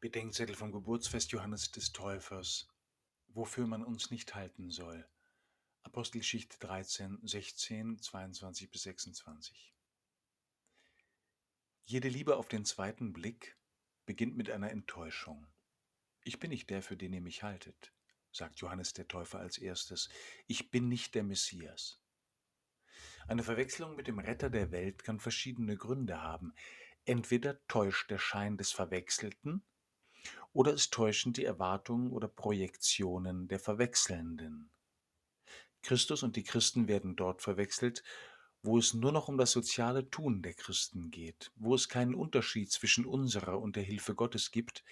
Bedenkzettel vom Geburtsfest Johannes des Täufers, wofür man uns nicht halten soll. Apostelgeschichte 13, 16, 22 bis 26. Jede Liebe auf den zweiten Blick beginnt mit einer Enttäuschung. Ich bin nicht der, für den ihr mich haltet, sagt Johannes der Täufer als erstes. Ich bin nicht der Messias. Eine Verwechslung mit dem Retter der Welt kann verschiedene Gründe haben. Entweder täuscht der Schein des Verwechselten, oder es täuschen die Erwartungen oder Projektionen der Verwechselnden. Christus und die Christen werden dort verwechselt, wo es nur noch um das soziale Tun der Christen geht, wo es keinen Unterschied zwischen unserer und der Hilfe Gottes gibt,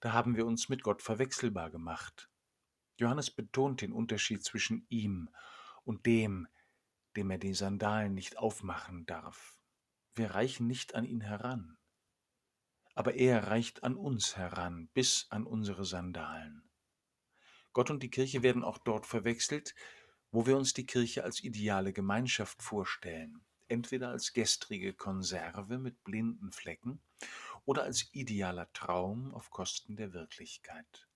da haben wir uns mit Gott verwechselbar gemacht. Johannes betont den Unterschied zwischen ihm und dem, dem er die Sandalen nicht aufmachen darf. Wir reichen nicht an ihn heran aber er reicht an uns heran, bis an unsere Sandalen. Gott und die Kirche werden auch dort verwechselt, wo wir uns die Kirche als ideale Gemeinschaft vorstellen, entweder als gestrige Konserve mit blinden Flecken oder als idealer Traum auf Kosten der Wirklichkeit.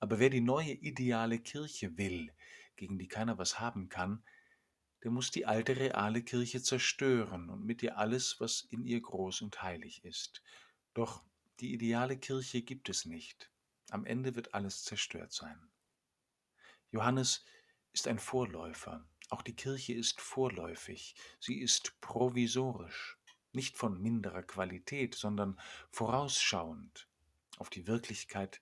Aber wer die neue ideale Kirche will, gegen die keiner was haben kann, der muss die alte reale Kirche zerstören und mit ihr alles, was in ihr groß und heilig ist, doch die ideale Kirche gibt es nicht. Am Ende wird alles zerstört sein. Johannes ist ein Vorläufer. Auch die Kirche ist vorläufig. Sie ist provisorisch. Nicht von minderer Qualität, sondern vorausschauend auf die Wirklichkeit,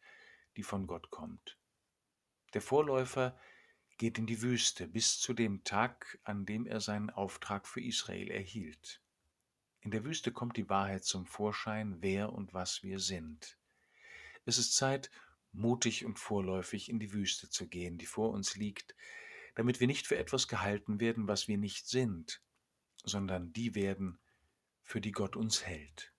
die von Gott kommt. Der Vorläufer geht in die Wüste bis zu dem Tag, an dem er seinen Auftrag für Israel erhielt. In der Wüste kommt die Wahrheit zum Vorschein, wer und was wir sind. Es ist Zeit, mutig und vorläufig in die Wüste zu gehen, die vor uns liegt, damit wir nicht für etwas gehalten werden, was wir nicht sind, sondern die werden, für die Gott uns hält.